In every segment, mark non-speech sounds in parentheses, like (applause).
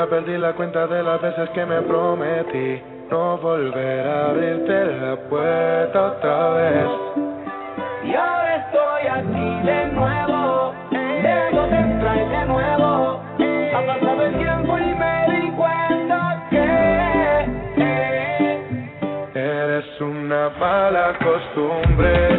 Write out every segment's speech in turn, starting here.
Ya perdí la cuenta de las veces que me prometí no volver a abrirte la puerta otra vez. Y ahora estoy aquí de nuevo, debo de traer de nuevo. Ha pasado el tiempo y me di cuenta que Eres una mala costumbre.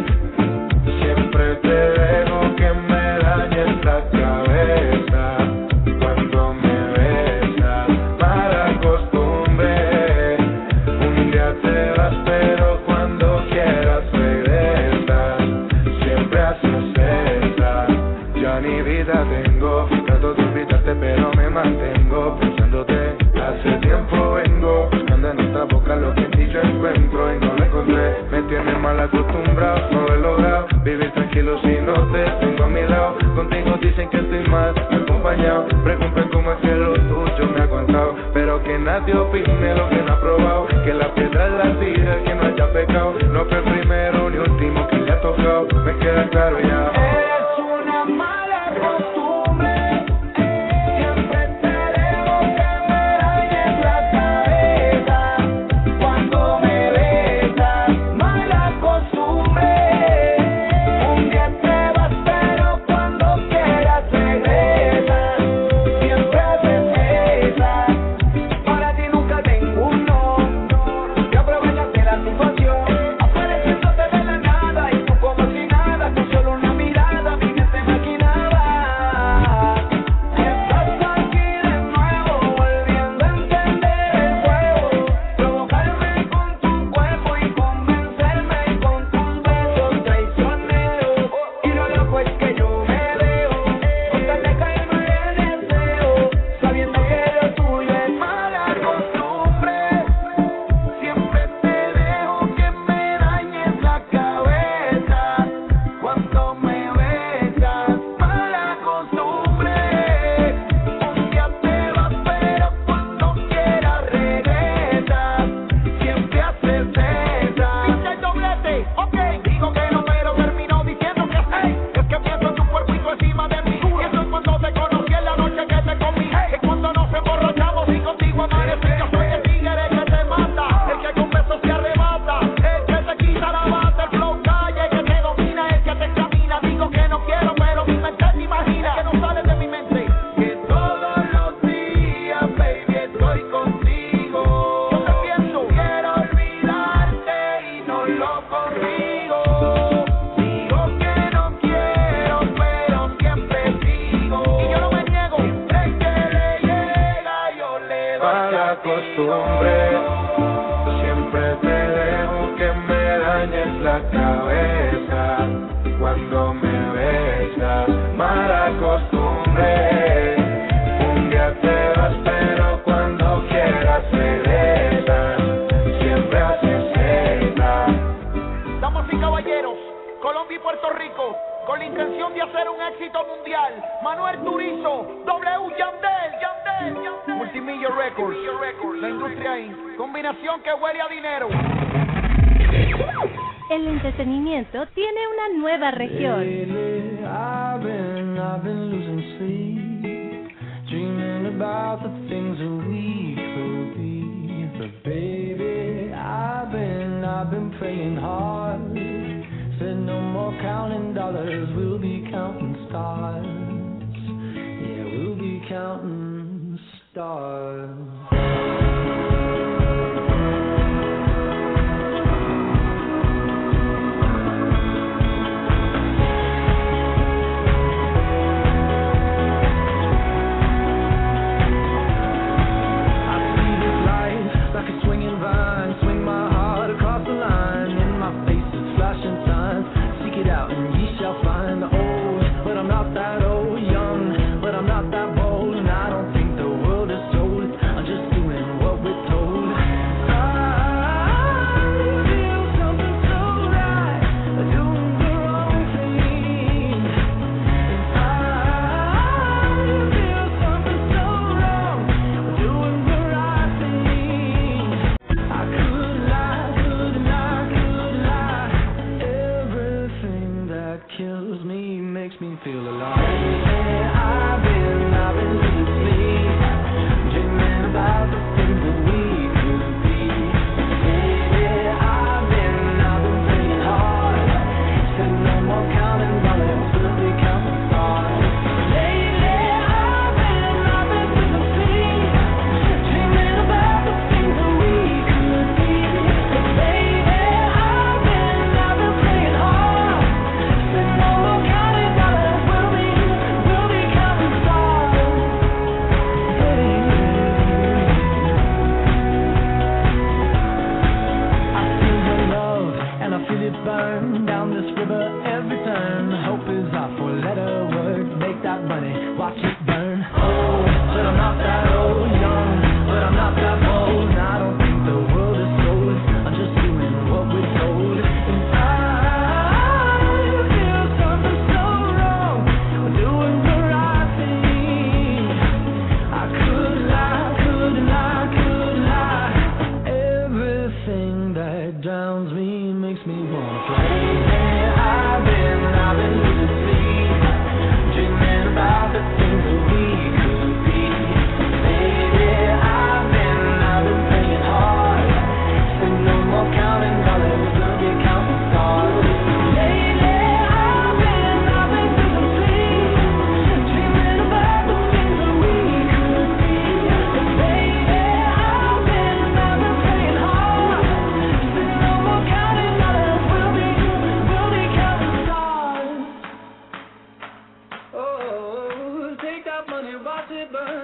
Lo que ti yo encuentro y no lo encontré. Me tienes mal acostumbrado, no lo he logrado vivir tranquilo si no te tengo a mi lado. Contigo dicen que estoy mal acompañado. Preguntan cómo es que lo tuyo me ha aguantado, pero que nadie opine lo que no ha probado. Que la piedra la tira que no haya pecado. No fue el primero ni último que le ha tocado. Me queda claro ya. Siempre te dejo que me dañes la cabeza cuando me besas. Mala costumbre. Un día te vas, pero cuando quieras regresas. Siempre haces esa. Damas y caballeros, Colombia y Puerto Rico, con la intención de hacer un éxito mundial. Manuel Turizo, W Yandel, Records, la industria Inc. Combinación que huele a dinero. El entretenimiento tiene una nueva región. Counting stars.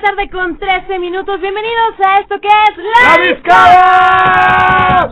La tarde con 13 minutos. Bienvenidos a esto que es La, ¡La Discada!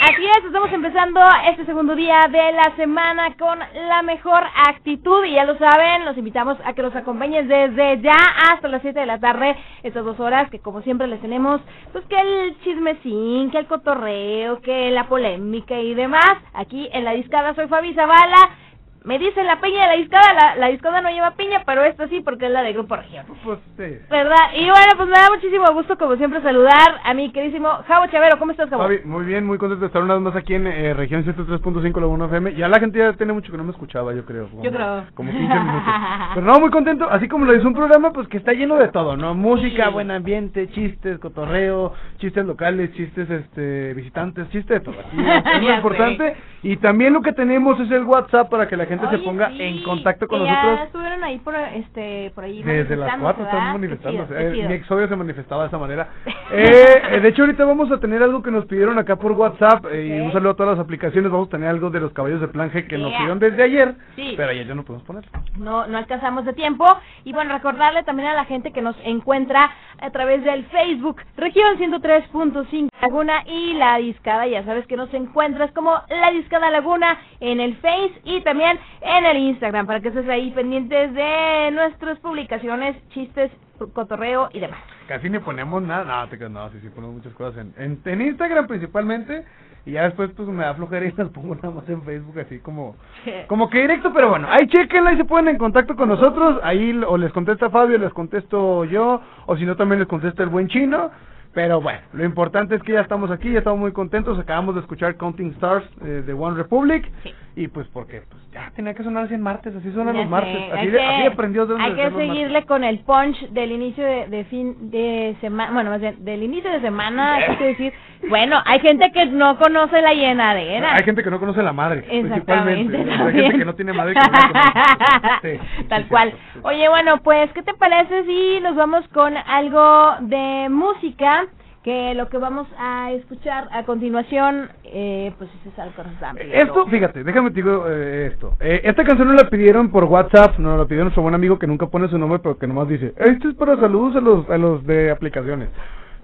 Así es, estamos empezando este segundo día de la semana con la mejor actitud y ya lo saben, los invitamos a que los acompañen desde ya hasta las 7 de la tarde, estas dos horas que como siempre les tenemos, pues que el chismecín, que el cotorreo, que la polémica y demás, aquí en La Discada soy Fabi Zavala. Me dicen la piña de la discada, la, la discada no lleva piña, pero esta sí porque es la de Grupo Región. Pues sí. ¿Verdad? Y bueno, pues me da muchísimo gusto, como siempre, saludar a mi queridísimo Javo Chavero. ¿Cómo estás, Javo? Fabi, muy bien, muy contento de estar una vez más aquí en eh, región 103.5 la 1 FM. Ya la gente ya tiene mucho que no me escuchaba, yo creo. Como, Yo creo. Como 15 minutos. Pero no, muy contento, así como lo dice un programa, pues que está lleno de todo, ¿no? Música, Sí. buen ambiente, chistes, cotorreo, chistes locales, chistes este visitantes, chistes de todo. (laughs) Es muy Ya importante. Y también lo que tenemos es el WhatsApp para que la gente se Oye, ponga sí, en contacto con que Ya nosotros. estuvieron ahí por, este, por ahí Desde las manifestándose, 4 estamos ¿verdad? manifestándose. Chido, Eh, mi exodio se manifestaba de esa manera. (laughs) Eh, de hecho, ahorita vamos a tener algo que nos pidieron acá por WhatsApp. eh, Y un saludo a todas las aplicaciones. Vamos a tener algo de los caballos de planje que nos pidieron desde ayer. Sí. Pero ayer ya no podemos poner. no, no alcanzamos de tiempo. Y bueno, recordarle también a la gente que nos encuentra a través del Facebook, región 103.5 Laguna y La Discada. Ya sabes que nos encuentras como La Discada Laguna en el Face y también en el Instagram para que estés ahí pendientes de nuestras publicaciones, chistes, cotorreo y demás. Casi ni ponemos nada. No, te no, sí, sí, ponemos muchas cosas en, en, en Instagram principalmente. Y ya después, pues me da flojera y las pongo nada más en Facebook, así como. (laughs) Como que directo, pero bueno, ahí chequenla y se ponen en contacto con nosotros. Ahí o les contesta Fabio, les contesto yo, o si no, también les contesta el buen chino. Pero bueno, lo importante es que ya estamos aquí, ya estamos muy contentos. Acabamos de escuchar Counting Stars eh, de One Republic. Sí. Y pues porque pues ya tenía que sonar así en martes, así suenan Ya los martes. Así, de, que- así aprendió de Hay que seguirle con el punch del inicio de, de fin de semana, bueno, más bien, del inicio de semana, hay que decir, bueno, hay gente que no conoce la llenadera. Hay gente que no conoce la madre, principalmente. Hay gente que no tiene madre que no (laughs) sí, Tal sí, cual. cierto, sí. Oye, bueno, pues, ¿qué te parece si nos vamos con algo de música? Que lo que vamos a escuchar a continuación, eh, pues es rápido. Esto, fíjate, déjame te digo eh, esto. Eh, esta canción nos la pidieron por WhatsApp, nos la pidió nuestro buen amigo que nunca pone su nombre, pero que nomás dice, esto es para saludos a los, a los de aplicaciones.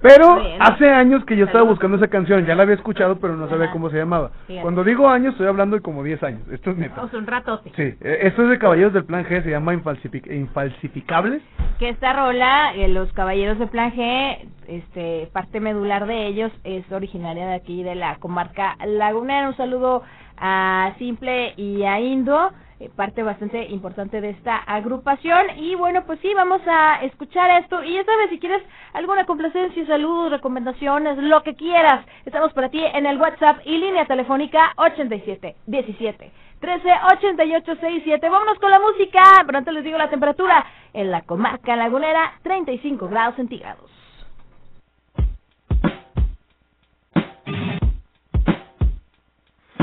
Pero bien. hace años que yo estaba buscando esa canción, ya la había escuchado, pero no sabía cómo se llamaba. Cuando digo años, estoy hablando de como 10 años. Esto es neta. Vamos un ratote. Sí, eh, esto es de Caballeros del Plan G, se llama Infalsific- Infalsificables. que esta rola, eh, los Caballeros de Plan G, este, parte medular de ellos es originaria de aquí, de la comarca lagunera. Un saludo a Simple y a Indo, eh, parte bastante importante de esta agrupación. Y bueno, pues sí, vamos a escuchar esto. Y ya sabes, si quieres alguna complacencia, saludos, recomendaciones, lo que quieras, estamos para ti en el WhatsApp y línea telefónica 87 17 13 88 67. Vámonos con la música. Pero antes les digo la temperatura. En la comarca lagunera, 35 grados centígrados.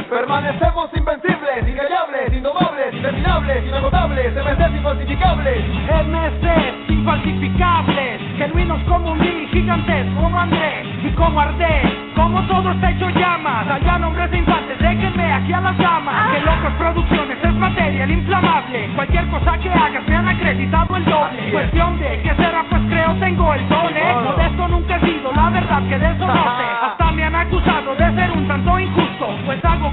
Permanecemos invencibles, incallables, indomables, interminables, inagotables, MCs infalsificables. MCs infalsificables, genuinos como un gigantes como André y como Ardé, como todo está hecho llamas, allá nombres de infantes, déjenme aquí a las damas, que locos producciones es material inflamable, cualquier cosa que hagas me han acreditado el doble, cuestión de qué será pues creo tengo el don, ¿eh? modesto nunca he sido, la verdad que de eso no sé, hasta me han acusado de ser un tanto injusto, pues hago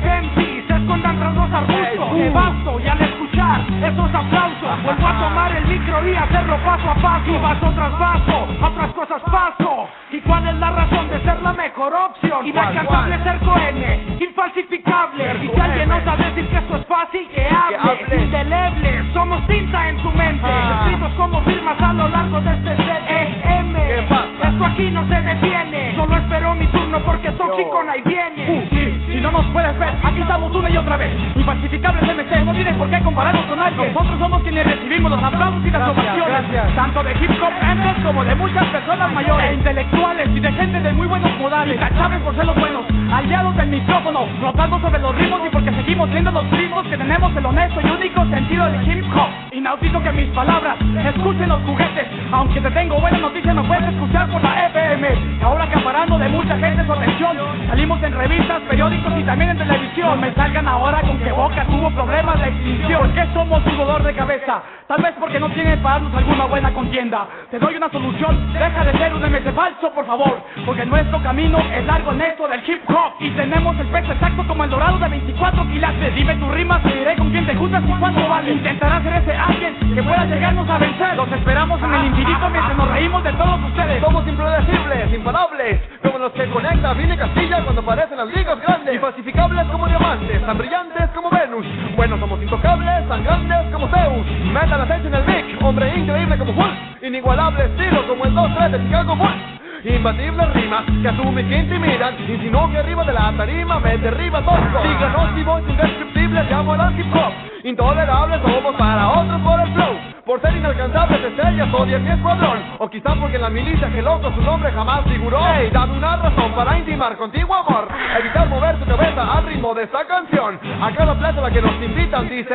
opción, inalcanzable ser cohene, infalsificable, y si alguien osa decir que esto es fácil, que hable, indeleble, somos tinta en su mente, escritos como firmas a lo largo de este set, EM, esto aquí no se detiene, solo espero mi turno porque tóxico ahí viene, si no nos puedes ver, una y otra vez, MC, no tienen por qué compararnos con alguien, nosotros somos quienes recibimos los aplausos y las ovaciones, tanto de hip hop antes como de muchas personas mayores, e intelectuales y de gente de muy buenos modales, intachables por ser los buenos, aliados del micrófono, flotando sobre los ritmos y porque seguimos viendo los ritmos que tenemos el honesto y único sentido del hip hop, inaudito que mis palabras escuchen los juguetes, aunque te tengo buena noticia no puedes escuchar por la FM, ahora acaparando de mucha gente su atención, salimos en revistas, periódicos y también en televisión, me salgan ahora con que Boca tuvo problemas de extinción, ¿por somos un dolor de cabeza? Tal vez porque no tienen para darnos alguna buena contienda, te doy una solución, deja de ser un MC falso por favor, porque nuestro camino es largo en esto del hip hop, y tenemos el peso exacto como el dorado de 24 quilates, dime tus rimas, te diré con quién te juntas y cuánto vale, intentarás ser ese alguien que pueda llegarnos a vencer, los esperamos en el infinito mientras nos reímos de todos ustedes, Somos impredecibles, imparables, como los que conecta Vini Castilla cuando aparecen las ligas grandes. Infalsificables como diamantes, tan brillantes como Venus. Bueno, somos intocables, tan grandes como Zeus. Meta la en el mic, hombre increíble como Hulk. Inigualable estilo como el 2-3 de Chicago Bulls. Imbatibles rimas que asumen que intimidan Insinuó que arriba de la tarima me derriba todo Díganos si voy indescriptible llamo al hop Intolerables somos para otros por el flow Por ser inalcanzables estrellas odian mi escuadrón O quizá porque en la milicia que loco su nombre jamás figuró. Hey, dame una razón para intimar contigo amor. Evitar mover tu cabeza al ritmo de esta canción. A cada plaza la que nos invitan dice.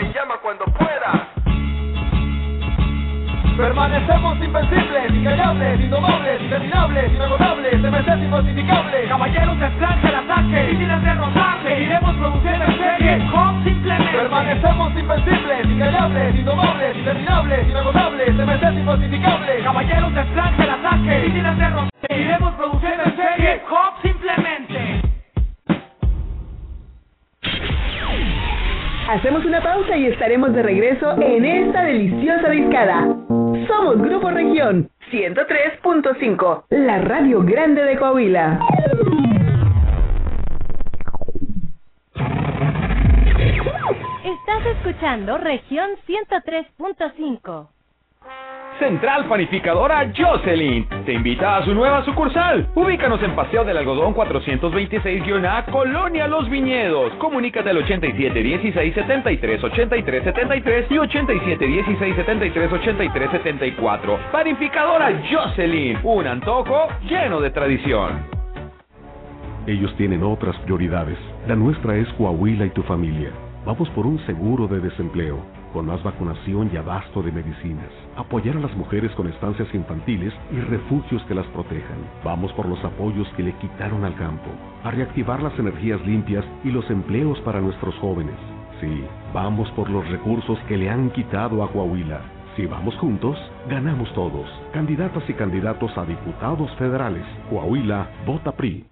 Y Permanecemos invencibles, incallables, indomables, interminables, inagotables, MCs infalsificables. Caballeros de flanque al ataque, difíciles de rozar, seguiremos produciendo en serie, hip-hop simplemente. Permanecemos invencibles, incallables, indomables, interminables, inagotables, MCs infalsificables. Caballeros de flanque al ataque, difíciles de rozar, seguiremos produciendo en serie, hip-hop simplemente. Hacemos una pausa y estaremos de regreso en esta deliciosa discada. Somos Grupo Región 103.5, la radio grande de Coahuila. Estás escuchando región 103.5. Central Panificadora Jocelyn te invita a su nueva sucursal. Ubícanos en Paseo del Algodón 426-A, Colonia Los Viñedos. Comunícate al 87 16 73 83 73 y 87 16 73 83 74. Panificadora Jocelyn, un antojo lleno de tradición. Ellos tienen otras prioridades. La nuestra es Coahuila y tu familia. Vamos por un seguro de desempleo, con más vacunación y abasto de medicinas. Apoyar a las mujeres con estancias infantiles y refugios que las protejan. Vamos por los apoyos que le quitaron al campo. A reactivar las energías limpias y los empleos para nuestros jóvenes. Sí, vamos por los recursos que le han quitado a Coahuila. Si vamos juntos, ganamos todos. Candidatas y candidatos a diputados federales. Coahuila, vota PRI.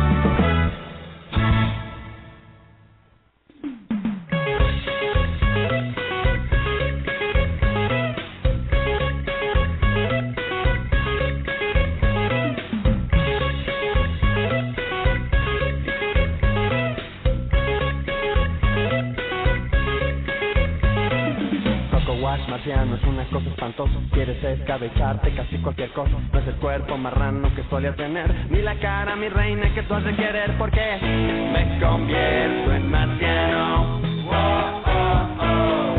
Marciano es una cosa espantosa. Quieres escabecharte casi cualquier cosa. No es el cuerpo marrano que solía tener, ni la cara, mi reina, que tú has de querer. Porque me convierto en marciano. Oh, oh, oh.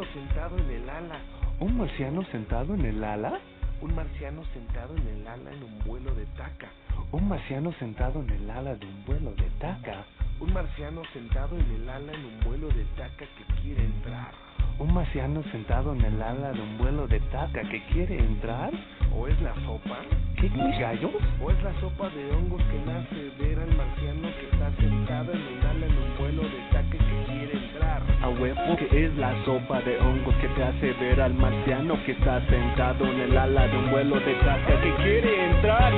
Marciano? Un marciano sentado en el ala. ¿Un marciano sentado en el ala? Un marciano sentado en el ala en un vuelo de taca. Un marciano sentado en el ala de un vuelo de taca. Un marciano sentado en el ala en un vuelo de taca que quiere entrar. Un marciano sentado en el ala de un vuelo de taca que quiere entrar. ¿O es la sopa? ¿Qué gallos? ¿O es la sopa de hongos que nace ver al marciano que está sentado en el ala en que es la sopa de hongos que te hace ver al marciano que está sentado en el ala de un vuelo de taca que quiere entrar.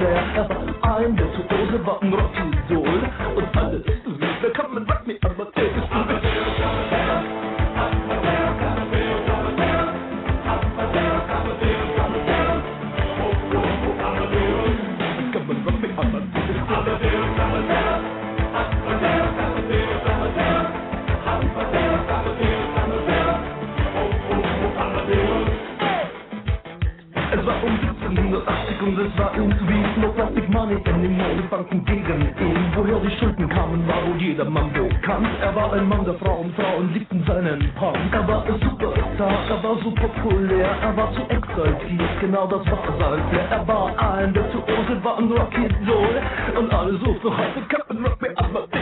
I'm there to hold the button, rock you doll Und alles ist lieb, da rock me, aber take it from Es war um 1780 und es war irgendwie no plastic money anymore. Die Banken gegen ihn. Woher die Schulden kamen, war wohl jedermann bekannt. Er war ein Mann der Frauen, Frauen liebten seinen Punk. Er war ein Superstar, er war so populär, er war zu exaltiert, genau das war sein Flair. Er war ein Virtuose, war ein Rockidol. Und alle suchten heute Captain Rock me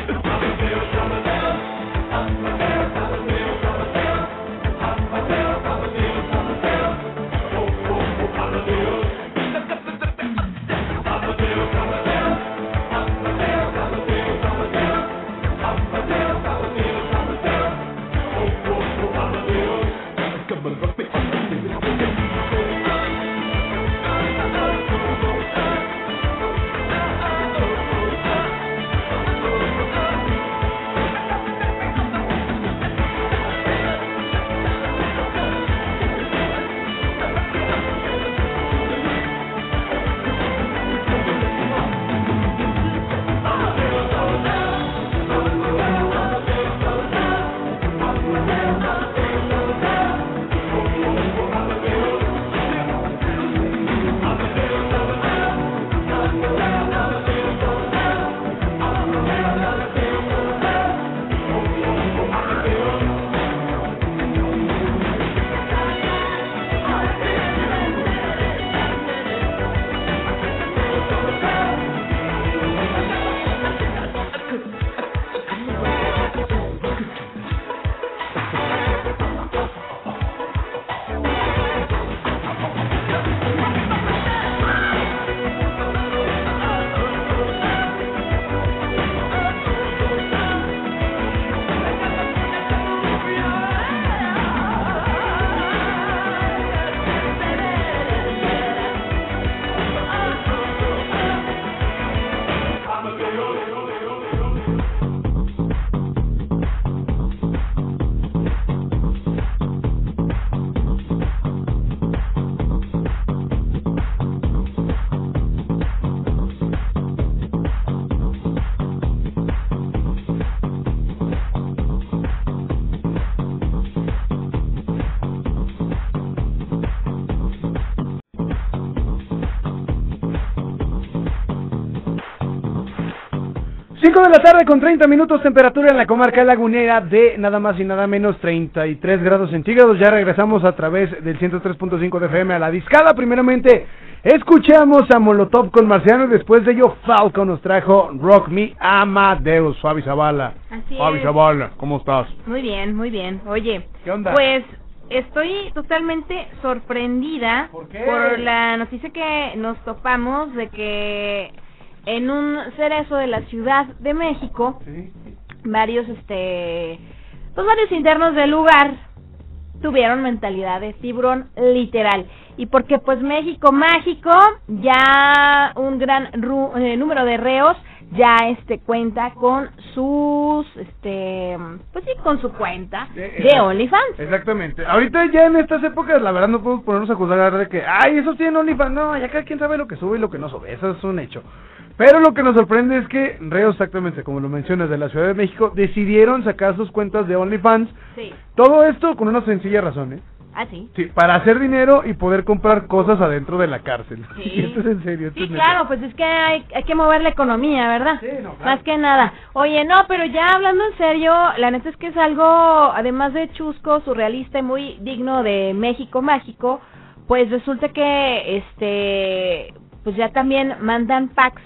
5 de la tarde con 30 minutos, temperatura en la comarca lagunera de nada más y nada menos 33 grados centígrados. Ya regresamos a través del 103.5 de FM a la discada. Primeramente, escuchamos a Molotov con Marciano y después de ello Falco nos trajo Rock Me Amadeus, Fabi Zavala. Así Fabi es. Zavala, ¿cómo estás? Muy bien, muy bien. Oye, ¿Qué onda? pues estoy totalmente sorprendida qué? la noticia que nos topamos de que en un cerezo de la Ciudad de México, varios, este, pues varios internos del lugar tuvieron mentalidad de tiburón literal. Y porque pues México mágico, ya un gran ru- eh, número de reos ya este cuenta con sus este pues sí con su cuenta de OnlyFans. Exactamente. Ahorita ya en estas épocas, la verdad, no podemos ponernos a juzgar de que, ay, esos tienen OnlyFans. No, ya cada quien sabe lo que sube y lo que no sube. Eso es un hecho. Pero lo que nos sorprende es que Reo, exactamente como lo mencionas, de la Ciudad de México, decidieron sacar sus cuentas de OnlyFans. Sí. Todo esto con una sencilla razón, ¿eh? Ah, sí. Sí, para hacer dinero y poder comprar cosas adentro de la cárcel. Sí. (laughs) esto es en serio. Esto Sí, es claro, pues es que hay, hay que mover la economía, ¿verdad? claro. Más que nada. Oye, no, pero ya hablando en serio, la neta es que es algo, además de chusco, surrealista y muy digno de México mágico, pues resulta que, este, pues ya también mandan packs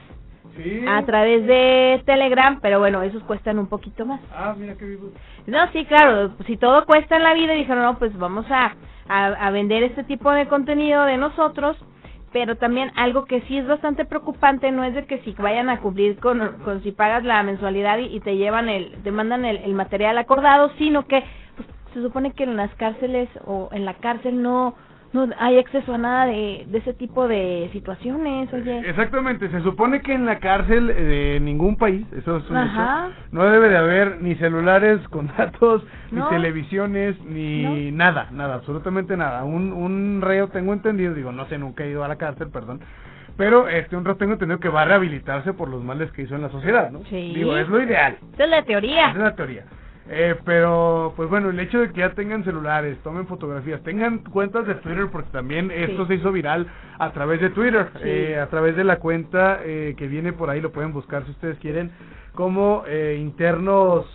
a través de Telegram, pero bueno, esos cuestan un poquito más. Ah, mira qué vivo. No, sí, claro, si todo cuesta en la vida, dijeron, no, pues vamos a, a, a vender este tipo de contenido de nosotros, pero también algo que sí es bastante preocupante, no es de que si vayan a cumplir con, con si pagas la mensualidad y, y te llevan el, te mandan el, el material acordado, sino que pues, se supone que en las cárceles o en la cárcel no no hay acceso a nada de, de ese tipo de situaciones, oye. Exactamente, se supone que en la cárcel de ningún país, eso es un Ajá. hecho, no debe de haber ni celulares (laughs) con datos, No. ni televisiones, ni nada, nada, absolutamente nada. Un, un reo, tengo entendido, digo, no sé, nunca he ido a la cárcel, perdón, pero este un reo tengo entendido que va a rehabilitarse por los males que hizo en la sociedad, ¿no? Sí. Digo, es lo ideal. Esa es la teoría. Esa es la teoría. Eh, pero, pues bueno, el hecho de que ya tengan celulares, tomen fotografías, tengan cuentas de Twitter, porque también esto se hizo viral a través de Twitter, Sí. eh, a través de la cuenta eh, que viene por ahí, lo pueden buscar si ustedes quieren, como eh, internos,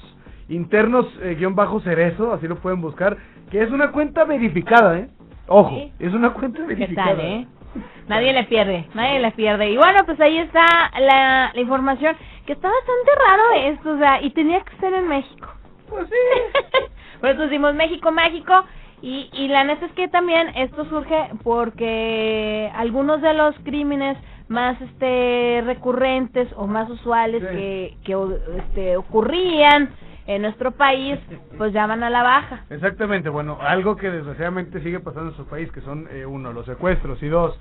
internos eh, guion bajo cerezo, así lo pueden buscar, que es una cuenta verificada, ¿eh? Ojo, Sí. es una cuenta ¿Qué verificada. tal, eh? (laughs) Nadie le pierde, nadie le pierde. Y bueno, pues ahí está la, la información, que está bastante raro esto, o sea, y tenía que ser en México. Pues sí. (laughs) Por eso decimos México mágico. Y, y la neta es que también esto surge porque algunos de los crímenes más este recurrentes o más usuales Sí. que, que este, ocurrían en nuestro país, (laughs) pues ya van a la baja. Exactamente, bueno, algo que desgraciadamente sigue pasando en nuestro país, que son, eh, uno, los secuestros, y dos,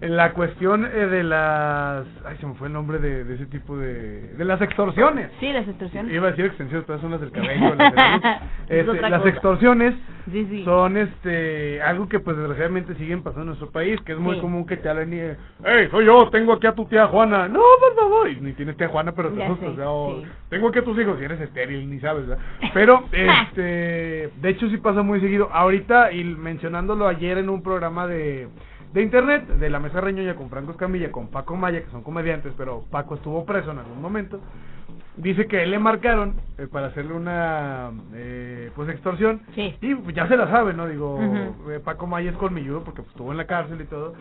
la cuestión eh, de las... Ay, se me fue el nombre de, de ese tipo de... De las extorsiones. Sí, las extorsiones. Iba a decir extensiones, pero son las del cabello. las, de la luz. Es Este, las extorsiones Sí, sí. son este algo que pues desgraciadamente siguen pasando en nuestro país, que es muy Sí. común que te hablen y... Hey, soy yo, tengo aquí a tu tía Juana. No, por favor. Y ni tienes tía Juana, pero te asustas. sé, o sea, o, sí. Tengo aquí a tus hijos y eres estéril, ni sabes, ¿verdad? Pero, (laughs) este, de hecho sí pasa muy seguido. Ahorita, y mencionándolo ayer en un programa de, de internet, de la mesa reñoña con Franco Escamilla, con Paco Maya, que son comediantes, pero Paco estuvo preso en algún momento. Dice que él le marcaron eh, para hacerle una, eh, pues, extorsión. Sí. Y pues, ya se la sabe, ¿no? Digo, Ujú. eh, Paco Maya es colmilludo porque pues, estuvo en la cárcel y todo.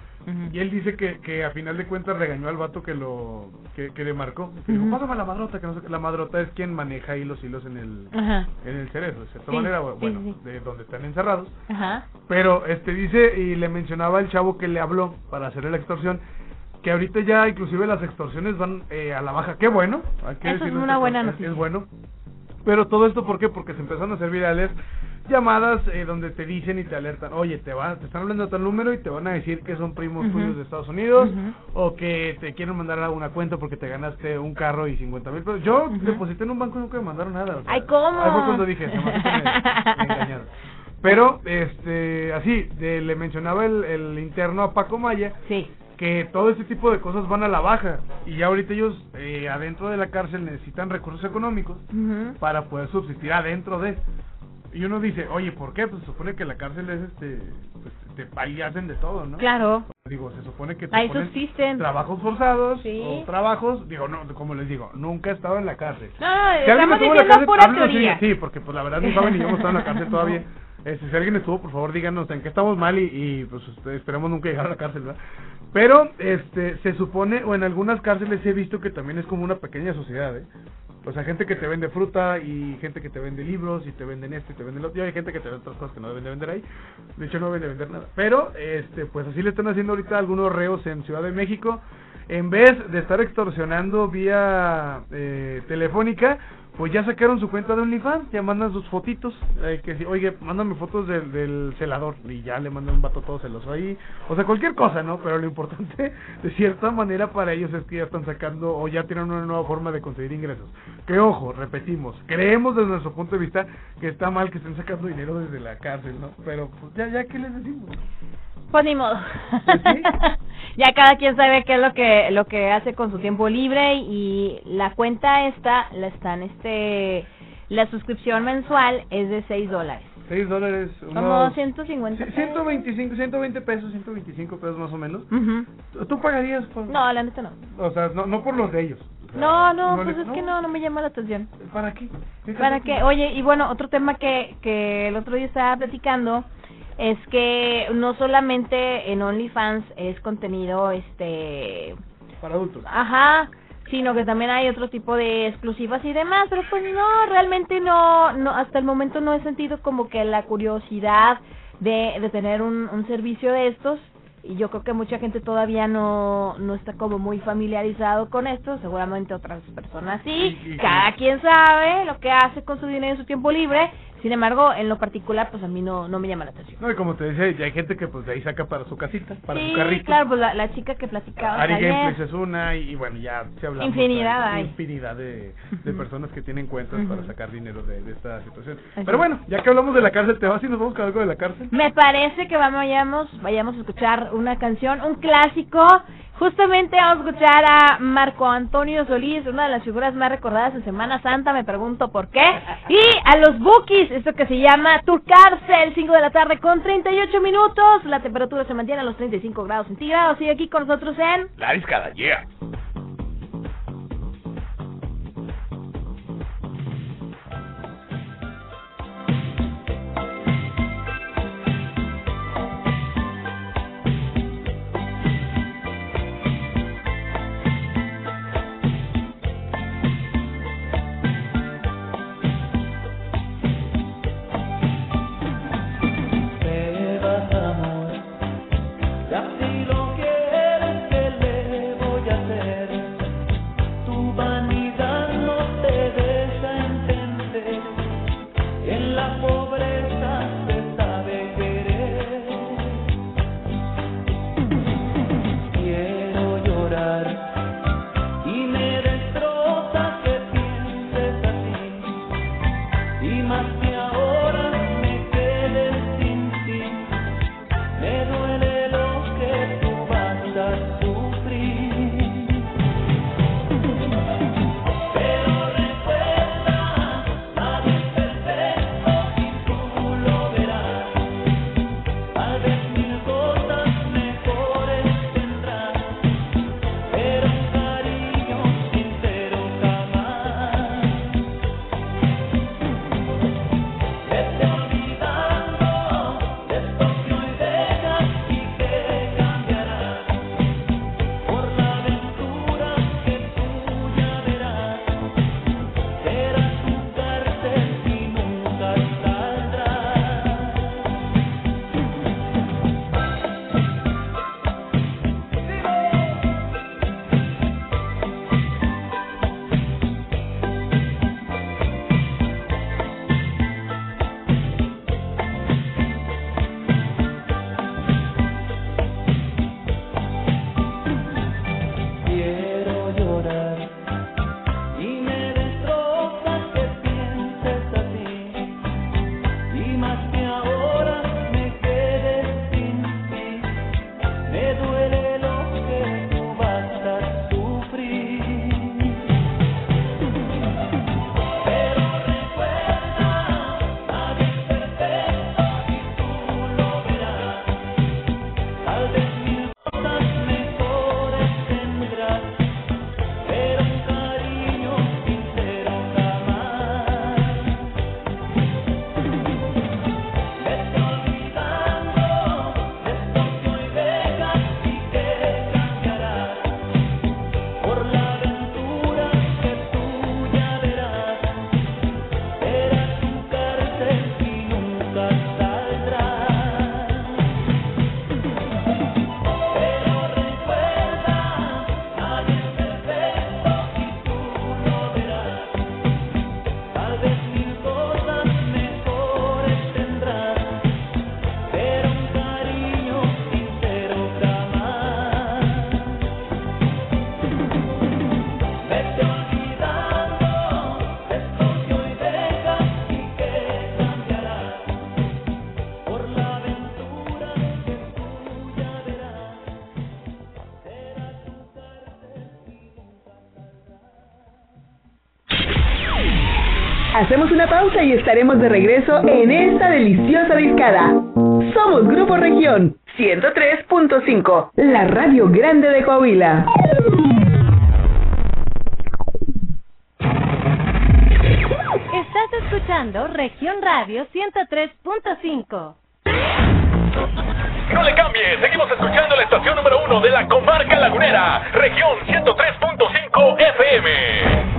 Y él dice que, que a final de cuentas regañó al vato que lo que, que le marcó. Que Ujú. dijo, pásame la madrota, que no sé qué. La madrota es quien maneja ahí los hilos en el, en el cerebro, de cierta Sí, manera, bueno, sí. de donde están encerrados. Ajá. Pero este dice, y le mencionaba el chavo que le habló para hacerle la extorsión, que ahorita ya inclusive las extorsiones van eh, a la baja. Qué bueno. Hay que Eso es una buena noticia. Es bueno. Pero todo esto, ¿por qué? Porque se empezaron a hacer virales llamadas eh, donde te dicen y te alertan, oye, te va, te están hablando de tal número y te van a decir que son primos tuyos de Estados Unidos o que te quieren mandar a una cuenta porque te ganaste un carro y 50 mil pesos. Yo deposité en un banco y nunca me mandaron nada. o sea, Ay, ¿cómo? Ahí fue cuando dije, se me- me engañaron. Pero, este, así, de- le mencionaba el, el interno a Paco Maya Sí. Que todo este tipo de cosas van a la baja y ya ahorita ellos eh, adentro de la cárcel necesitan recursos económicos para poder subsistir adentro de Y uno dice, oye, ¿por qué? Pues se supone que la cárcel es este, pues te ahí hacen de todo, ¿no? Claro. Digo, se supone que te Ahí ponen subsisten. trabajos forzados Sí. o trabajos, digo, no, como les digo, nunca he estado en la cárcel. No, no, Si estamos estuvo en la diciendo cárcel, pura teoría. Sí, porque pues la verdad ni Fabián ni yo hemos estado en la cárcel (laughs) todavía. Este, si alguien estuvo, por favor, díganos en qué estamos mal y, y, pues esperemos nunca llegar a la cárcel, ¿verdad? Pero este se supone, o en algunas cárceles he visto que también es como una pequeña sociedad, ¿eh? O sea, gente que te vende fruta y gente que te vende libros y te venden esto y te venden lo otro. Y hay gente que te vende otras cosas que no deben de vender ahí. De hecho, no deben de vender nada. Pero, este, pues así le están haciendo ahorita algunos reos en Ciudad de México. En vez de estar extorsionando vía eh, telefónica, pues ya sacaron su cuenta de OnlyFans, ya mandan sus fotitos, eh, que oye, mándame fotos del, del celador, y ya le mandan un vato todo celoso ahí, o sea, cualquier cosa, ¿no? Pero lo importante, (laughs) de cierta manera, para ellos es que ya están sacando, o ya tienen una nueva forma de conseguir ingresos. Que ojo, repetimos, creemos desde nuestro punto de vista que está mal que estén sacando dinero desde la cárcel, ¿no? Pero, pues ya, ya, ¿qué les decimos? Pues ni modo. (laughs) ya cada quien sabe qué es lo que lo que hace con su tiempo libre y la cuenta esta la están este la suscripción mensual es de 6 dólares. 6 dólares, Como unos... 150 Sí, 125, 120 pesos, 125 pesos más o menos. Ujú. ¿Tú- ¿Tú pagarías por...? No, la neta no. O sea, no, no por los de ellos. No, no, pues le- es que no, no me llama la atención. ¿Para qué? ¿Qué ¿Para qué? Oye, y bueno, otro tema que, que el otro día estaba platicando es que no solamente en OnlyFans es contenido, este... Para adultos. Ajá, sino que también hay otro tipo de exclusivas y demás, pero pues no, realmente no, no hasta el momento no he sentido como que la curiosidad de, de tener un, un servicio de estos y yo creo que mucha gente todavía no, no está como muy familiarizado con esto, seguramente otras personas sí, Y- y- cada quien sabe lo que hace con su dinero en su tiempo libre, sin embargo, en lo particular pues a mí no, no me llama la atención. No, y como te decía, ya hay gente que pues de ahí saca para su casita, para sí, su carrito. claro, pues la, la chica que platicaba Ari. Gameplays es una y, y bueno, ya se hablamos. Infinidad hay. Infinidad de, de personas que tienen cuentas para sacar dinero de, de esta situación. Así Pero bueno, ya que hablamos de la cárcel, ¿te vas y nos vamos con algo de la cárcel? Me parece que vayamos, vayamos a escuchar una canción, un clásico. Justamente vamos a escuchar a Marco Antonio Solís, una de las figuras más recordadas en Semana Santa, me pregunto por qué. (laughs) Y a los Bookies, esto que se llama Tu Cárcel, 5 de la tarde con 38 minutos. La temperatura se mantiene a los 35 grados centígrados. Sigue aquí con nosotros en... La discada, yeah. Hacemos una pausa y estaremos de regreso en esta deliciosa discada. Somos Grupo Región 103.5, la radio grande de Coahuila. Estás escuchando Región Radio 103.5. No le cambie, seguimos escuchando la estación número uno de la comarca lagunera, región 103.5 FM.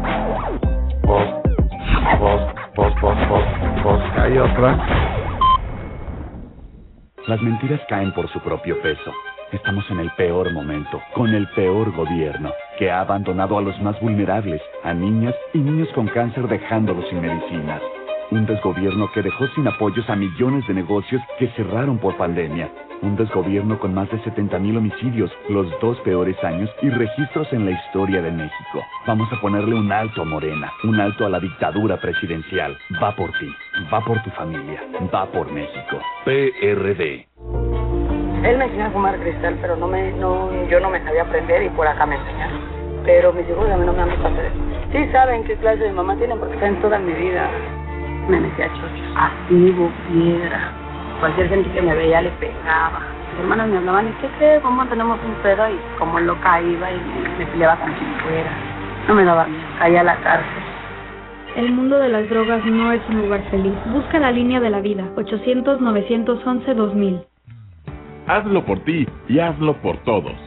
Hay otra. Las mentiras caen por su propio peso. Estamos en el peor momento, con el peor gobierno, que ha abandonado a los más vulnerables, a niñas y niños con cáncer dejándolos sin medicinas. Un desgobierno que dejó sin apoyos a millones de negocios que cerraron por pandemia. Un desgobierno con más de 70 mil homicidios, los dos peores años y registros en la historia de México. Vamos a ponerle un alto a Morena, un alto a la dictadura presidencial. Va por ti, va por tu familia, va por México. PRD. Él me enseñó a fumar cristal, pero no me, no, yo no me sabía aprender y por acá me enseñaron. Pero mis hijos a mí no me han visto hacer eso. Sí saben qué clase de mamá tienen porque saben toda mi vida. Me metía chochos, activo, piedra. Cualquier gente que me veía le pegaba. Mis hermanas me hablaban, ¿y qué crees? ¿Cómo tenemos un pedo? Y como loca iba y me, me peleaba con quien fuera. No me daba miedo, caía a la cárcel. El mundo de las drogas no es un lugar feliz. Busca la línea de la vida. 800-911-2000. Hazlo por ti y hazlo por todos.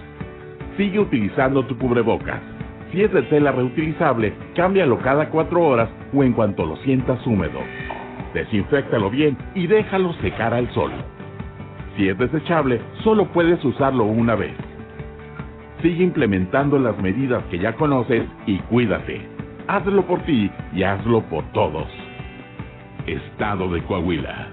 Sigue utilizando tu cubrebocas. Si es de tela reutilizable, cámbialo cada cuatro horas o en cuanto lo sientas húmedo. Desinféctalo bien y déjalo secar al sol. Si es desechable, solo puedes usarlo una vez. Sigue implementando las medidas que ya conoces y cuídate. Hazlo por ti y hazlo por todos. Estado de Coahuila.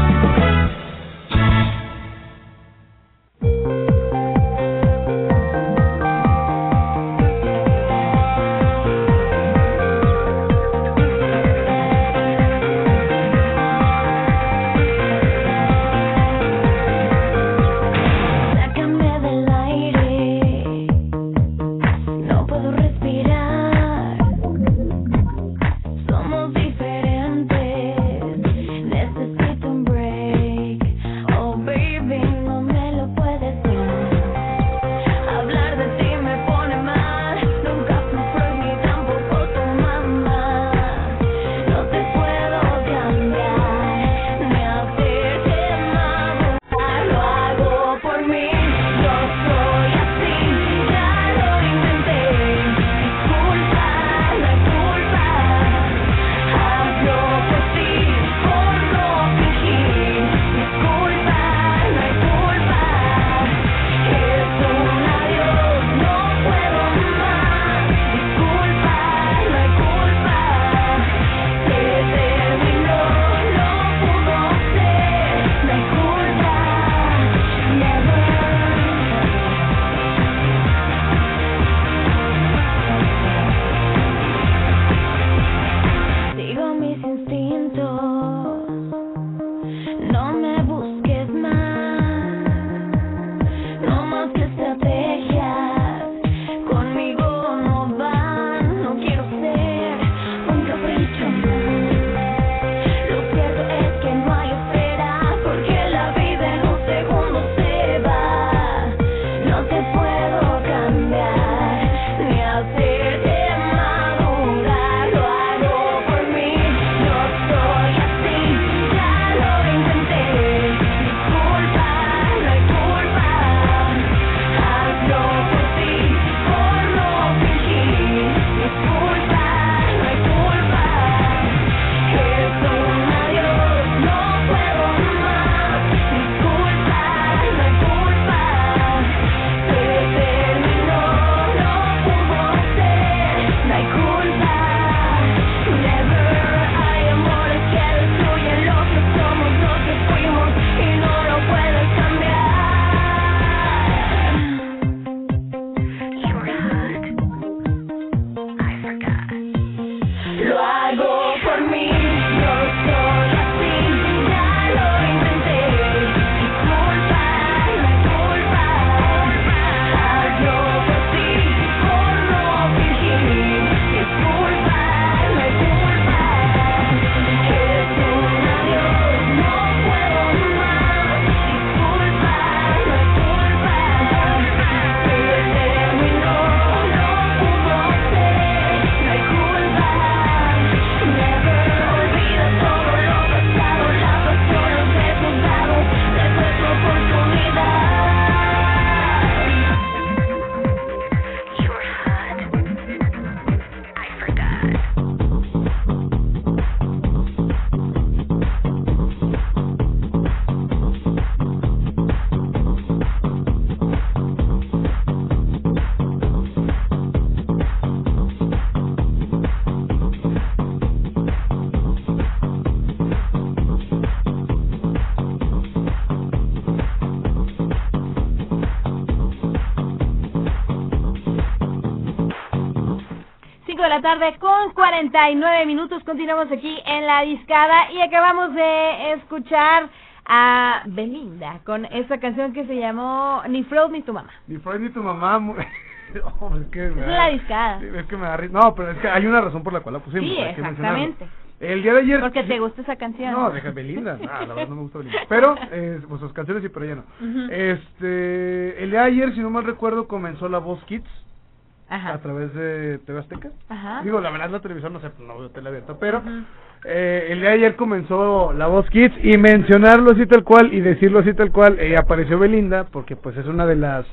La tarde con 49 minutos. Continuamos aquí en la discada y acabamos de escuchar a Belinda con esta canción que se llamó Ni Freud ni tu mamá. Ni Freud ni tu mamá. (laughs) Oh, es que me Es da- la discada. es que me da. No, pero es que hay una razón por la cual la pusimos. Sí, exactamente. El día de ayer. Porque te gusta esa canción. No, deja Belinda. No, la verdad no me gusta Belinda. Pero, eh, pues sus canciones sí, pero ya no. Este, el día de ayer, si no mal recuerdo, comenzó la Voz Kids Ajá. a través de TV Azteca. Ajá. Digo, la verdad la televisión no sé, no veo tele abierta, pero eh, el día de ayer comenzó la Voz Kids y mencionarlo así tal cual y decirlo así tal cual, eh, apareció Belinda porque pues es una de las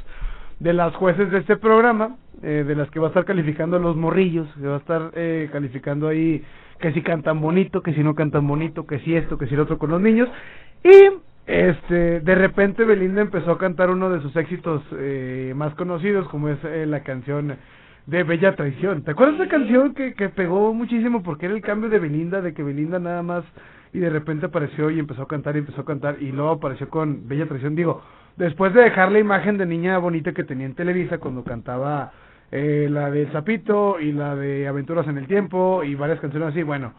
de las jueces de este programa, eh, de las que va a estar calificando a los morrillos, que va a estar eh, calificando ahí que si cantan bonito, que si no cantan bonito, que si esto, que si lo otro con los niños y este de repente Belinda empezó a cantar uno de sus éxitos eh, más conocidos como es eh, la canción de Bella Traición. ¿Te acuerdas de esa canción que, que pegó muchísimo porque era el cambio de Belinda, de que Belinda nada más y de repente apareció y empezó a cantar y empezó a cantar y luego apareció con Bella Traición? Digo, después de dejar la imagen de niña bonita que tenía en Televisa cuando cantaba eh, la de Zapito y la de Aventuras en el Tiempo y varias canciones así, bueno,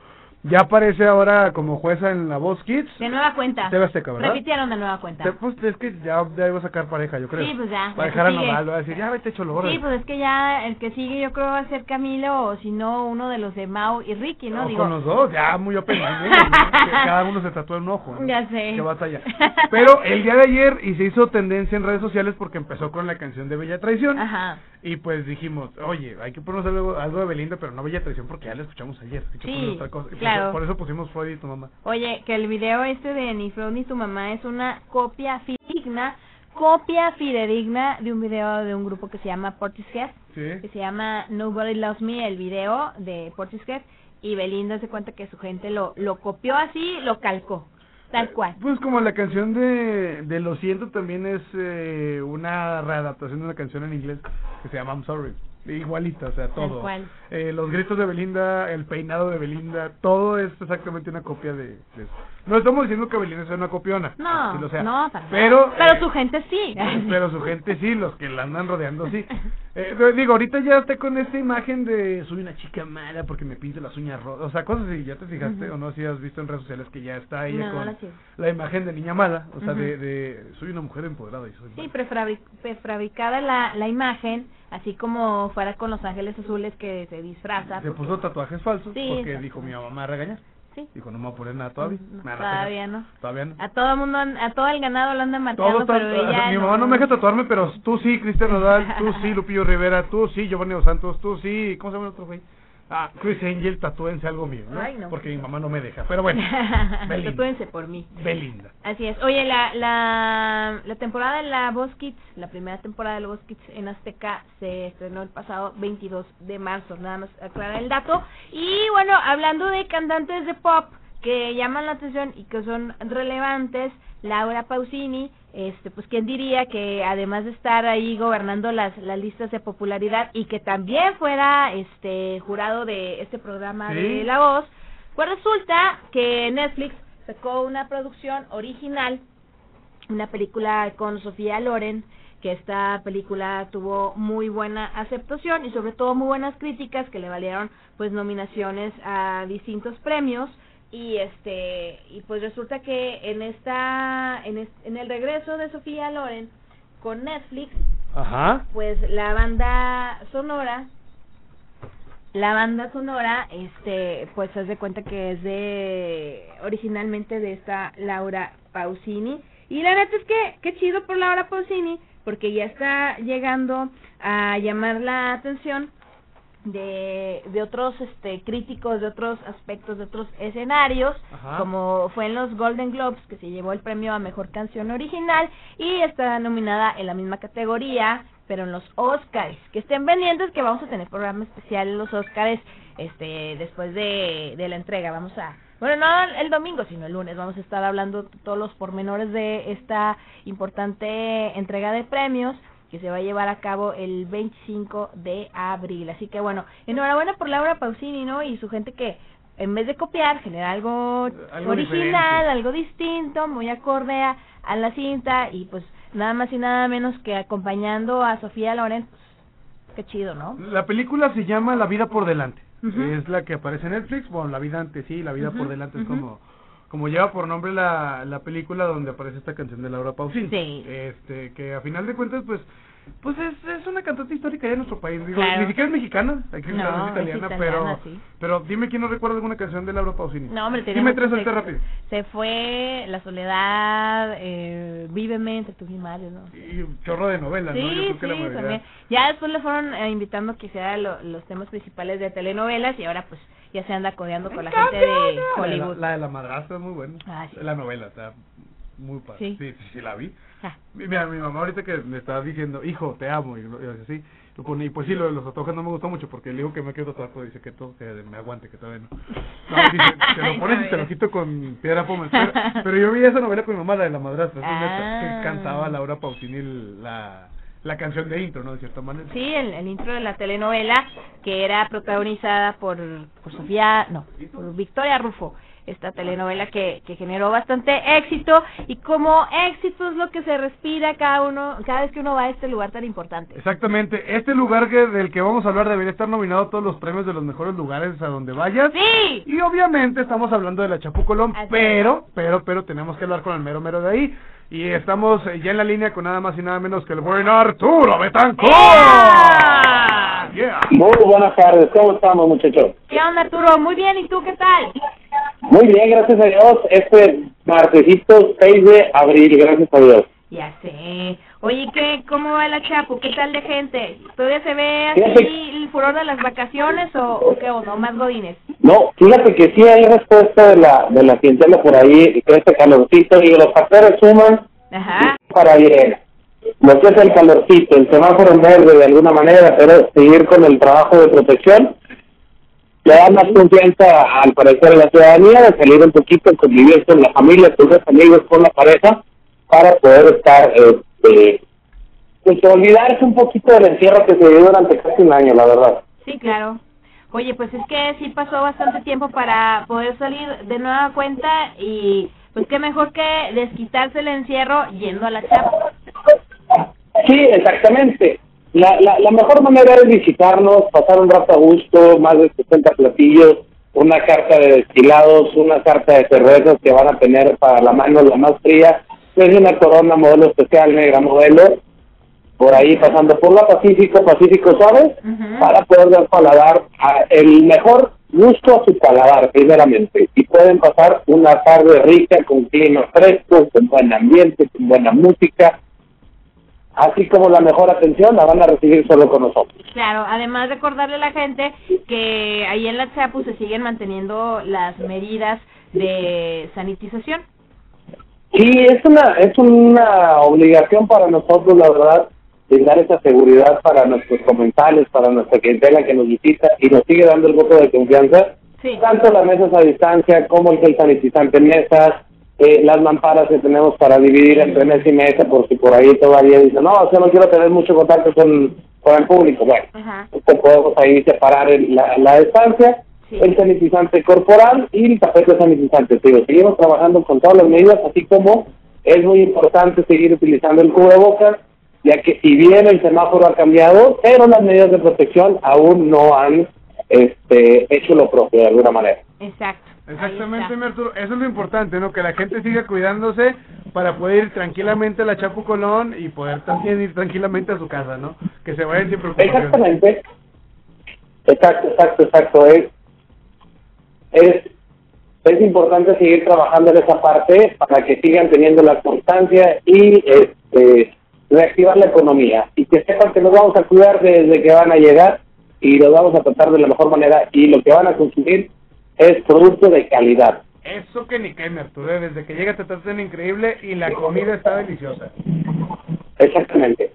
ya aparece ahora como jueza en la Voz Kids. De nueva cuenta. TV Azteca, ¿verdad? Repitieron de nueva cuenta. Te- Pues es que ya, ya iba a sacar pareja, yo creo. Sí, pues ya, Va a ya dejar a. Nodal, va a decir, ya vete hecho logro. Sí, pues es que ya el que sigue yo creo va a ser Camilo o si no uno de los de Mau y Ricky, ¿no? O Digo, con los dos, ya muy open. (laughs) Que Cada uno se tatúa un ojo. ¿no? Ya sé. Qué batalla. (laughs) Pero el día de ayer y se hizo tendencia en redes sociales porque empezó con la canción de Bella Traición. Ajá. Y pues dijimos, oye, hay que ponernos algo, algo de Belinda, pero no Bella Traición porque ya la escuchamos ayer. Hay que Sí, otra cosa. Claro. Por eso pusimos Freud y tu mamá. Oye, que el video este de Ni Freud ni tu mamá es una copia fidedigna, copia fidedigna de un video de un grupo que se llama Portishead, Sí. que se llama Nobody Loves Me, el video de Portishead, y Belinda se cuenta que su gente lo, lo copió así, lo calcó, tal cual. Pues como la canción de, de Lo siento también es eh, una readaptación de una canción en inglés que se llama I'm Sorry. Igualita, o sea, todo. cual. Eh, los gritos de Belinda, el peinado de Belinda, todo es exactamente una copia de, de eso. No estamos diciendo que Belinda sea una copiona. No, que lo sea. no, para pero, pero eh, su gente sí. (laughs) pero su gente sí, los que la andan rodeando sí. (laughs) Eh, digo, ahorita ya está con esta imagen de soy una chica mala porque me pinto las uñas rojas. O sea, cosas así, ¿ya te fijaste o no? Si has visto en redes sociales que ya está ella No, con la imagen de niña mala. O sea, de, de soy una mujer empoderada y soy Sí, prefabricada la, la imagen, así como fuera con los ángeles azules que se disfraza. Se porque- puso tatuajes falsos Sí, porque dijo mi mamá a regañar. Sí. Dijo, no me voy a poner nada todavía. No, Me van a todavía no. Todavía no. A todo el mundo, a todo el ganado lo Todo matando, pero ella mi mamá no me deja tatuarme, pero tú sí, Cristian Nodal, tú sí, (laughs) Lupillo Rivera, tú sí, Giovanni Dos Santos, tú sí, ¿cómo se llama el otro güey? Ah, Chris Angel, tatúense algo mío, ¿no? Ay, no. Porque mi mamá no me deja. Pero bueno, (laughs) Belinda. Tatúense por mí. Belinda. Así es. Oye, la, la, la temporada de la Voz Kids, la primera temporada de la Voz Kids en Azteca se estrenó el pasado 22 de marzo, nada más aclarar el dato. Y bueno, hablando de cantantes de pop que llaman la atención y que son relevantes, Laura Pausini, este, pues quién diría que además de estar ahí gobernando las, las listas de popularidad y que también fuera este jurado de este programa Sí. de La Voz, pues resulta que Netflix sacó una producción original, una película con Sofía Loren, que esta película tuvo muy buena aceptación y sobre todo muy buenas críticas que le valieron pues nominaciones a distintos premios y este y pues resulta que en esta en, es- en el regreso de Sofía Loren con Netflix Ajá. pues la banda sonora la banda sonora este pues haz de cuenta que es de originalmente de esta Laura Pausini y la neta es que qué chido por Laura Pausini porque ya está llegando a llamar la atención de, de otros este críticos de otros aspectos de otros escenarios Ajá. como fue en los Golden Globes que se llevó el premio a mejor canción original y está nominada en la misma categoría pero en los Oscars que estén pendientes que vamos a tener programa especial en los Oscars este después de, de la entrega. Vamos a bueno no el domingo sino el lunes. Vamos a estar hablando todos los pormenores de esta importante entrega de premios que se va a llevar a cabo el 25 de abril. Así que bueno, enhorabuena por Laura Pausini, ¿no? Y su gente que en vez de copiar, genera algo, Algo original, diferente. algo distinto, muy acorde a, a la cinta y pues nada más y nada menos que acompañando a Sofía Loren, pues, Qué chido, ¿no? La película se llama La vida por delante. Es la que aparece en Netflix. Bueno, La vida antes sí, La vida por delante es como como lleva por nombre la, la película donde aparece esta canción de Laura Pausini. Sí. Este, que a final de cuentas, pues, pues es, es una cantante histórica ya en nuestro país. Digo, Claro. ni siquiera es mexicana, aquí No, es es italiana, pero, sí. pero dime quién no recuerda alguna canción de Laura Pausini. No, hombre, Dime tres ahorita rápido. Se fue La Soledad, eh, Víveme entre mi Mario, ¿no? Y un chorro de novelas, ¿no? Yo creo que la mayoría- también. Ya después le fueron eh, invitando que hiciera lo- los temas principales de telenovelas y ahora pues ya se anda codeando con la gente de de la- Hollywood. La, de la madrastra es muy buena. Ah, sí. La novela está muy padre. Sí. Sí, sí, sí, la vi. Ah. Mi- Mira, mi mamá ahorita que me estaba diciendo, hijo, te amo, y, lo- y así, lo pone, y pues sí, lo de los tatuajes no me gustó mucho, porque le digo que me quiero tatuar, pero dice que todo, que me aguante, que todavía no. No, dice, (laughs) te lo pones y te lo quito con piedra poma. Pero, pero yo vi esa novela con mi mamá, la de la madrastra, Ah. que cantaba Laura Pausini la, la canción de intro, ¿no? De cierta manera. Sí, el, el intro de la telenovela que era protagonizada por, por Sofía, no, por Victoria Rufo. Esta telenovela que, que generó bastante éxito y como éxito es lo que se respira cada uno, cada vez que uno va a este lugar tan importante. Exactamente, este lugar que, del que vamos a hablar debería estar nominado a todos los premios de los mejores lugares a donde vayas. Sí. Y obviamente estamos hablando de la Chapucolón, Así pero, pero, pero tenemos que hablar con el mero mero de ahí. Y estamos eh, ya en la línea con nada más y nada menos que el buen Arturo Betancourt. Yeah. Muy buenas tardes, ¿cómo estamos muchachos? ¿Qué onda Arturo? Muy bien, ¿y tú qué tal? Muy bien, gracias a Dios. Este martesito 6 de abril, gracias a Dios. Ya sé. Oye, ¿qué, ¿cómo va la Chapu? ¿Qué tal de gente? ¿Todavía se ve así el furor de las vacaciones o, o qué? ¿O más godines? No, fíjate que sí hay respuesta de la, de la clientela por ahí, que este calorcito y los factores suman Ajá. para bien. Lo que es el calorcito, el semáforo en verde de alguna manera, pero seguir con el trabajo de protección, le da más confianza al parecer a la ciudadanía de salir un poquito, convivir con la familia, con los amigos, con la pareja, para poder estar, este, pues olvidarse un poquito del encierro que se dio durante casi un año, la verdad. Sí, claro. Oye, pues es que sí pasó bastante tiempo para poder salir de nueva cuenta y pues qué mejor que desquitarse el encierro yendo a la chapa. Sí, exactamente. La, la, la mejor manera es visitarnos, pasar un rato a gusto, más de 60 platillos, una carta de destilados, una carta de cervezas que van a tener para la mano la más fría, es una corona modelo especial, negra modelo, por ahí pasando por la Pacífico, Pacífico Suave, para poder dar paladar a- el mejor gusto a su paladar, primeramente. Y pueden pasar una tarde rica, con clima fresco, con buen ambiente, con buena música, así como la mejor atención la van a recibir solo con nosotros. Claro, además recordarle a la gente que ahí en la Chapu se siguen manteniendo las medidas de sanitización. Sí, es una, es una obligación para nosotros, la verdad, brindar esa seguridad para nuestros comensales, para nuestra clientela que nos visita y nos sigue dando el voto de confianza. Tanto las mesas a distancia como el sanitizante en mesas, eh, las mamparas que tenemos para dividir entre mesa y mesa, por si por ahí todavía dicen, no, o sea, no quiero tener mucho contacto con, con el público. Bueno, pues podemos ahí separar el- la, la distancia, el sanitizante corporal y el tapete sanitizante. Te Digo, seguimos trabajando con todas las medidas, así como es muy importante seguir utilizando el cubrebocas, ya que si bien el semáforo ha cambiado, pero las medidas de protección aún no han este, hecho lo propio de alguna manera. Exacto. Exactamente, mi Arturo. Eso es lo importante, ¿no? Que la gente siga cuidándose para poder ir tranquilamente a la Chapu Colón y poder también ir tranquilamente a su casa, ¿no? Que se vayan sin preocupación. Exactamente. Exacto, exacto, exacto. Es, es, es importante seguir trabajando en esa parte para que sigan teniendo la constancia y este, reactivar la economía. Y que sepan que nos vamos a cuidar desde que van a llegar y los vamos a tratar de la mejor manera. Y lo que van a consumir es producto de calidad. Eso que ni qué. ¿eh? Desde que llega te tratan increíble y la comida está deliciosa. Exactamente.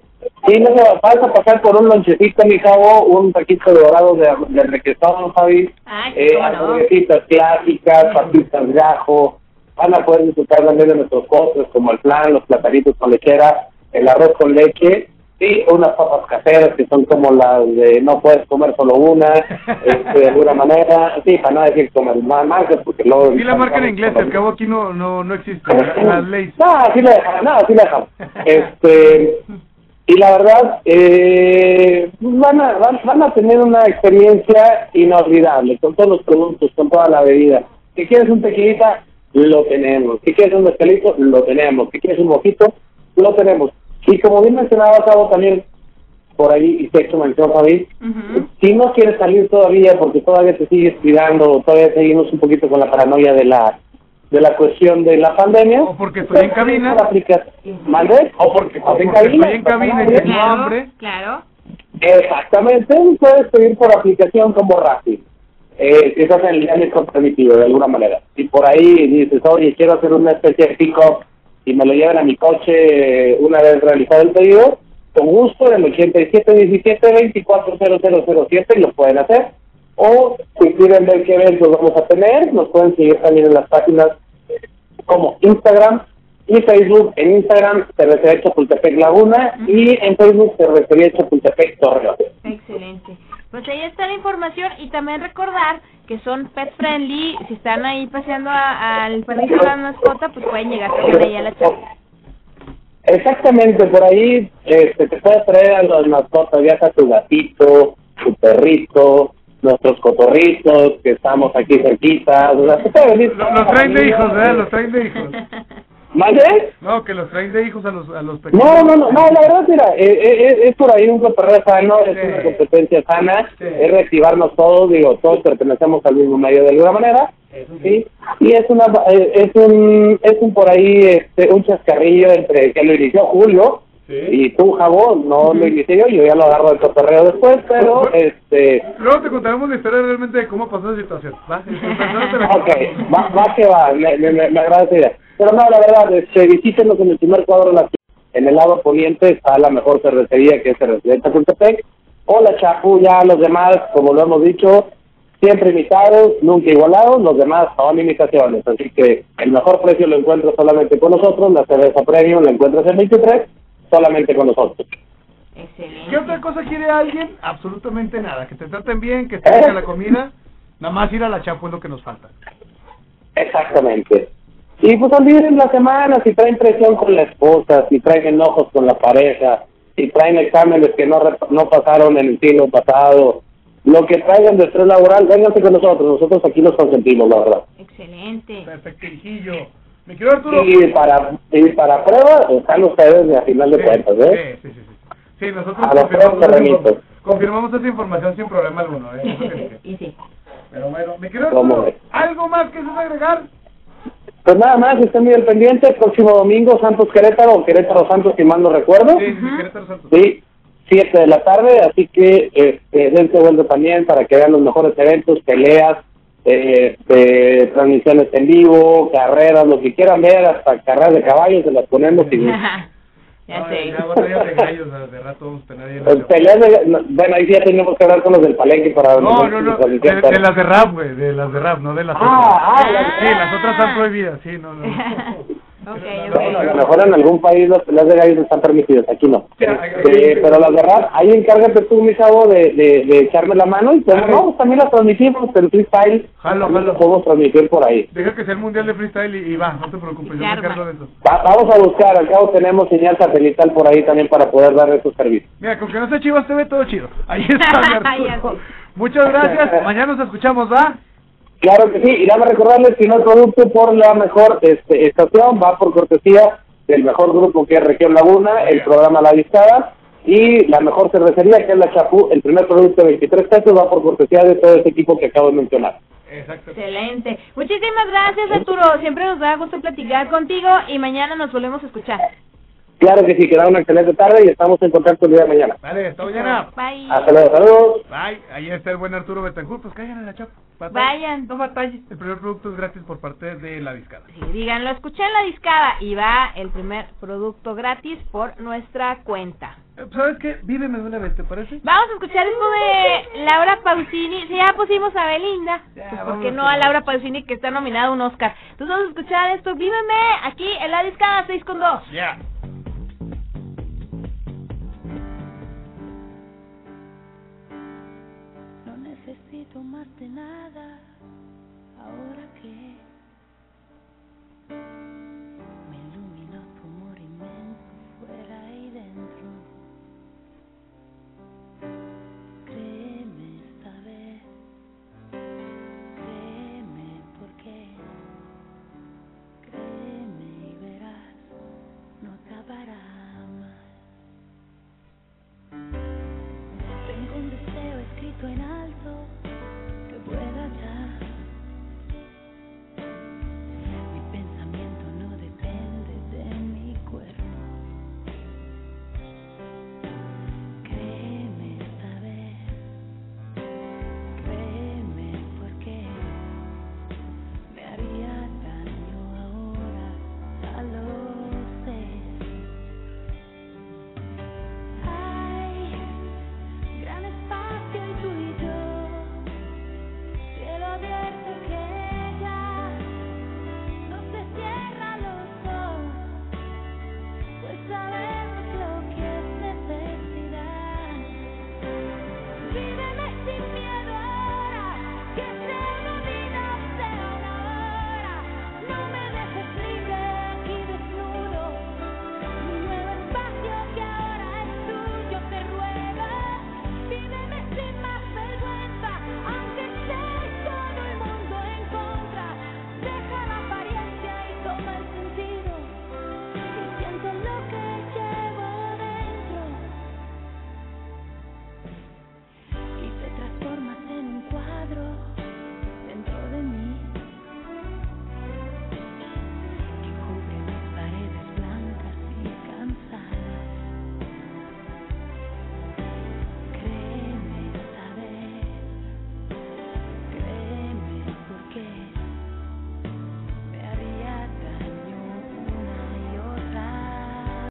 Sí, no se vas a pasar por un lonchecito, mi chavo, un taquito dorado de, de requesón, Javi, eh, cómo no. clásicas, papitas de ajo, van a poder disfrutar también de nuestros postres como el flan, los platanitos con lechera, el arroz con leche y unas papas caseras que son como las de no puedes comer solo una, (laughs) este, de alguna manera, sí, para no decir comer más marcas porque luego... Y la marca en inglés, al cabo aquí no, no, no existe. Las leyes. No, así la dejan, no, así la dejan. (laughs) Este, y la verdad eh, van, a, van, van a tener una experiencia inolvidable con todos los productos, con toda la bebida. Si quieres un tequilita, lo tenemos. Si quieres un mezcalito, lo tenemos. Si quieres un mojito, lo tenemos. Y como bien mencionaba Cabo también por ahí, y se hecho mención Javi, si no quieres salir todavía porque todavía te sigues cuidando, todavía seguimos un poquito con la paranoia de la de la cuestión de la pandemia. O porque estoy en cabina. ¿Mande? O porque estás en cabina. estoy en cabina y tengo hambre. Claro. Exactamente, puedes pedir por aplicación como Rappi. Eh, si estás en el diámetro permitido, de alguna manera. Si por ahí dices, oye, quiero hacer una especie de pick-up y me lo llevan a mi coche eh, una vez realizado el pedido, con gusto, en el 8717-240007 lo pueden hacer. O si quieren ver qué eventos vamos a tener, nos pueden seguir también en las páginas como Instagram y Facebook. En Instagram, Cervecería Chapultepec Laguna y en Facebook, Cervecería Chapultepec Torreón. Excelente. Pues ahí está la información y también recordar que son pet friendly. Si están ahí paseando al perrito de la mascota, pues pueden llegar también ahí a la chapa. Exactamente, por ahí este, te puedes traer a las mascotas, ya sea tu gatito, tu perrito, nuestros cotorritos, que estamos aquí cerquita. O sea, se puede venir Los, los traen de hijos, ¿verdad? Los traen de hijos. ¿Mande? No, que los traen de hijos a los, a los pequeños. No, no, no, no, la verdad, mira, eh, eh, eh, es por ahí un cotorreo sano, es una competencia sana, es reactivarnos todos, digo, todos pertenecemos al mismo medio de alguna manera, ¿sí? Y es una, eh, es un, es un por ahí, este, un chascarrillo entre que lo inició Julio y tú, Jabón, no lo inicié yo, yo ya lo agarro del cotorreo después, pero, este, Luego te contaremos la historia realmente de cómo pasó la situación. ¿va? (laughs) Ok, va, va que va, me, me, me, me agrada esa idea. Pero no, la verdad, este, visítenos en el primer cuadro de la. En el lado poniente está la mejor cervecería que es Cervecería Chapultepec. O la Chapu, ya los demás, como lo hemos dicho, siempre imitados, nunca igualados, los demás son imitaciones. Así que el mejor precio lo encuentras solamente con nosotros, la cerveza premium la encuentras en 23, solamente con nosotros. ¿Qué otra cosa quiere alguien? Absolutamente nada. Que te traten bien, que te rica la comida. Nada más ir a la chapu es lo que nos falta. Exactamente. Y pues olviden la semana, si traen presión con la esposa, si traen enojos con la pareja, si traen exámenes que no no pasaron en el siglo pasado, lo que traigan de estrés laboral, vénganse con nosotros, nosotros aquí nos consentimos, la verdad. Excelente. Perfectillo. Me quiero Arturo. Y para, y para prueba están ustedes de a final de cuentas, ¿eh? Sí, sí, sí. sí. Nosotros A los confirmamos, remito. confirmamos esa información sin problema alguno. ¿eh? Y sí. Pero bueno, me quiero ¿Cómo Arturo. ¿Algo más que se agregar? Pues nada más, estén muy al pendiente, próximo domingo Santos Querétaro, o Querétaro Santos, si mal no recuerdo. Sí, sí, Querétaro Santos. Sí, 7 de la tarde, así que este, dense vuelta también para que vean los mejores eventos, peleas, eh, eh, transmisiones en vivo, carreras, lo que quieran ver, hasta carreras de caballos, se las ponemos y (laughs) Ya sé. Ya batallas de gallos, de rato vamos a tener ahí en pues, peleas de, no, bueno, ahí sí ya tenemos que hablar con los del palenque para No, no, no, de, de las de rap, güey, de las de rap, no de las Ah, otras. ah, sí, las otras están prohibidas, sí, no, no. (laughs) Bueno, a lo mejor en algún país las peleas de gallos están permitidas, aquí no. Eh, pero las de rap, ahí encárgate tú, mi chavo, de, de, de echarme la mano y pues, no, pues, también las transmitimos, pero freestyle Jalo, jalo. lo podemos transmitir por ahí. Deja que sea el mundial de freestyle y, y va, no te preocupes, yo me encargo de eso. Va- vamos a buscar, al cabo tenemos señal satelital por ahí también para poder dar esos servicios. Mira, con que no sea Chivas TV, todo chido. Ahí está. (laughs) Muchas gracias, (laughs) mañana nos escuchamos, ¿va? Claro que sí, y dame recordarles que no producto por la mejor este, estación va por cortesía del mejor grupo que es Región Laguna, el programa La Discada, y la mejor cervecería que es la Chapú, el primer producto de 23 pesos va por cortesía de todo ese equipo que acabo de mencionar. Excelente. Muchísimas gracias, Arturo. Siempre nos da gusto platicar contigo y mañana nos volvemos a escuchar. Claro que sí, que da una excelente tarde y estamos en contacto el día de mañana. Vale, hasta mañana. Bye. Hasta luego, saludos. Bye, ahí está el buen Arturo Betancourt, pues caigan en la chapa. Vayan. No batalles. El primer producto es gratis por parte de la discada. Sí, digan, lo escuché en la discada y va el primer producto gratis por nuestra cuenta. Eh, ¿Sabes qué? Víveme de una vez, ¿te parece? Vamos a escuchar esto de Laura Pausini. Si ya pusimos a Belinda, pues ¿por qué no a Laura Pausini que está nominada a un Oscar? Entonces vamos a escuchar esto. Víveme aquí en la discada 6 con 2. Ya. Ahora que